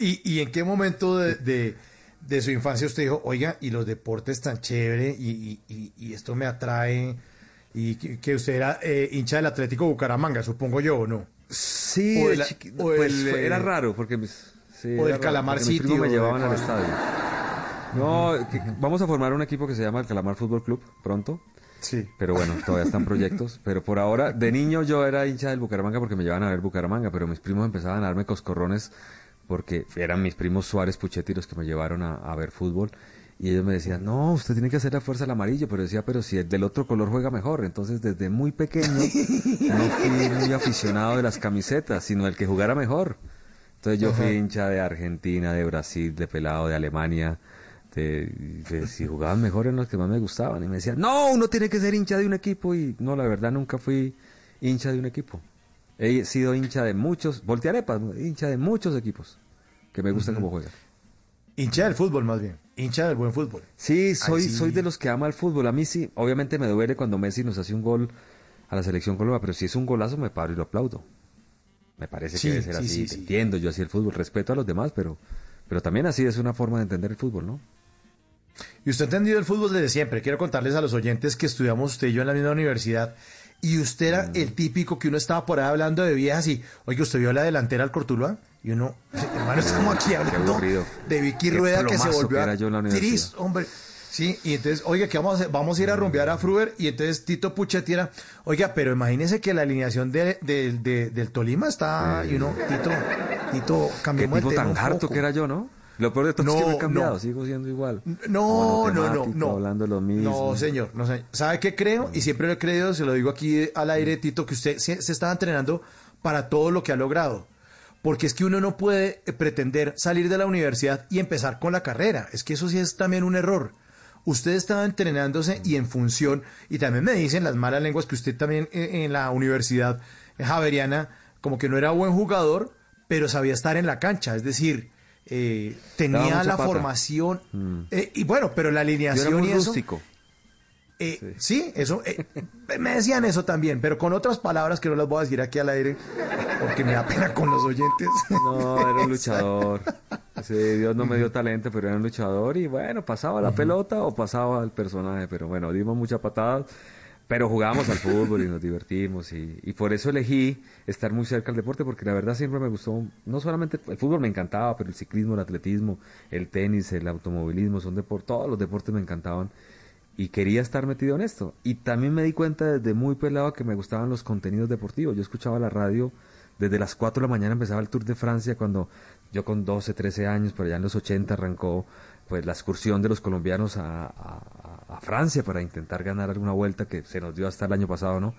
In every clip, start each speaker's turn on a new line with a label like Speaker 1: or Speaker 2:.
Speaker 1: ¿Y, ¿Y, en qué momento de, de, su infancia usted dijo, oiga, y los deportes tan chévere, y, y, y esto me atrae, y que, usted era eh, hincha del Atlético Bucaramanga, supongo yo, ¿o no?
Speaker 2: Sí, pues, era eh, raro, porque...
Speaker 1: Sí, o el Calamar City.
Speaker 2: me llevaban al estadio. No, vamos a formar un equipo que se llama el Calamar Fútbol Club pronto.
Speaker 1: Sí.
Speaker 2: Pero bueno, todavía están proyectos. Pero por ahora, de niño yo era hincha del Bucaramanga porque me llevaban a ver Bucaramanga, pero mis primos empezaban a darme coscorrones porque eran mis primos Suárez Puchetti los que me llevaron a, ver fútbol. Y ellos me decían, no, usted tiene que hacer la fuerza al amarillo, pero decía, pero si el del otro color juega mejor. Entonces, desde muy pequeño, no fui muy aficionado de las camisetas, sino el que jugara mejor. Entonces, yo fui hincha de Argentina, de Brasil, de Pelado, de Alemania, de, si jugaban mejor en los que más me gustaban. Y me decían, no, uno tiene que ser hincha de un equipo. Y no, la verdad nunca fui hincha de un equipo. He sido hincha de muchos, voltearepas, hincha de muchos equipos que me gustan como juegan.
Speaker 1: Hincha del fútbol, más bien. Hincha del buen fútbol.
Speaker 2: Sí, soy, soy de los que ama el fútbol. A mí sí, obviamente me duele cuando Messi nos hace un gol a la selección Colombia, pero si es un golazo me paro y lo aplaudo. Me parece que debe ser así. Entiendo yo así el fútbol, respeto a los demás, pero, pero también así es una forma de entender el fútbol, ¿no?
Speaker 1: Y usted ha entendido el fútbol desde siempre. Quiero contarles a los oyentes que estudiamos usted y yo en la misma universidad. Y usted era mm. el típico que uno estaba por ahí hablando de viejas y, oye, ¿usted vio la delantera al Cortuluá? Y uno, hermano, estamos aquí hablando de Vicky Rueda que se volvió a hombre. Sí, y entonces, oiga, que vamos a Vamos a ir a rumbear a Fruber y entonces Tito Puchetti era, oiga, pero imagínese que la alineación de, del Tolima está, y uno, Tito, Tito,
Speaker 2: cambió Qué tipo tan harto que era yo, ¿no? Lo peor de todo es que no he cambiado, sigo siendo igual.
Speaker 1: No, no, no, no.
Speaker 2: Hablando lo mismo.
Speaker 1: No, señor, no sé. ¿Sabe qué creo? Y siempre lo he creído, se lo digo aquí al aire, Tito, que usted se, se estaba entrenando para todo lo que ha logrado. Porque es que uno no puede eh, pretender salir de la universidad y empezar con la carrera. Es que eso sí es también un error. Usted estaba entrenándose y en función, y también me dicen las malas lenguas que usted también eh, en la universidad javeriana, como que no era buen jugador, pero sabía estar en la cancha. Es decir, eh, tenía la formación. Mm. Eh, y bueno, pero la alineación y eso. Eh, sí. eso. me decían eso también, pero con otras palabras que no las voy a decir aquí al aire, porque me da pena con los oyentes.
Speaker 2: No, era un luchador. Dios no me dio talento, pero era un luchador y bueno, pasaba la pelota o pasaba el personaje, pero bueno, dimos muchas patadas pero jugábamos al fútbol y nos divertimos y, por eso elegí estar muy cerca del deporte porque la verdad siempre me gustó, no solamente el fútbol me encantaba, pero el ciclismo, el atletismo, el tenis, el automovilismo, son deportes, todos los deportes me encantaban y quería estar metido en esto. Y también me di cuenta desde muy pelado que me gustaban los contenidos deportivos. Yo escuchaba la radio desde las 4 de la mañana empezaba el Tour de Francia cuando yo con 12, 13 años, pero ya en los 80 arrancó pues la excursión de los colombianos a, Francia para intentar ganar alguna vuelta que se nos dio hasta el año pasado, ¿no?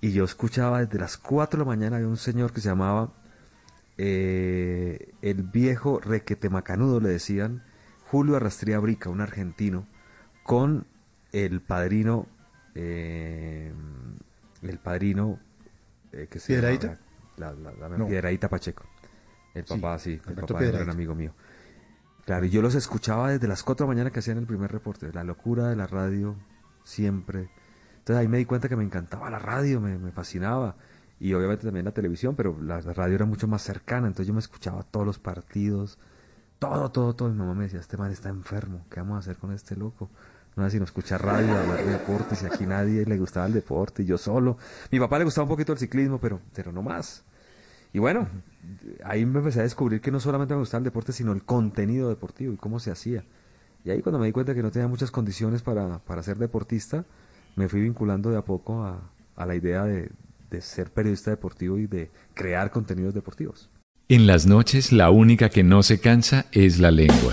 Speaker 2: Y yo escuchaba desde las 4 de la mañana había un señor que se llamaba eh, el viejo requete macanudo, le decían, Julio Arrastría Brica, un argentino, con el padrino, eh, el padrino
Speaker 1: eh, que se ¿Piedraíta?
Speaker 2: la, la, Pacheco. El papá, sí, el papá era un amigo mío. Claro, y yo los escuchaba desde las 4 de la mañana que hacían el primer reporte, la locura de la radio, siempre. Entonces ahí me di cuenta que me encantaba la radio, me, fascinaba. Y obviamente también la televisión, pero la, radio era mucho más cercana, entonces yo me escuchaba todos los partidos, todo, todo, todo. Mi mamá me decía, este man está enfermo, ¿qué vamos a hacer con este loco? No sé si no escuchar radio, hablar de deportes, y aquí nadie le gustaba el deporte, y yo solo. Mi papá le gustaba un poquito el ciclismo, pero, pero no más. Y bueno, ahí me empecé a descubrir que no solamente me gustaba el deporte, sino el contenido deportivo y cómo se hacía. Y ahí cuando me di cuenta que no tenía muchas condiciones para, para ser deportista, me fui vinculando de a poco a, la idea de, de ser periodista deportivo y de crear contenidos deportivos.
Speaker 3: En las noches la única que no se cansa es la lengua.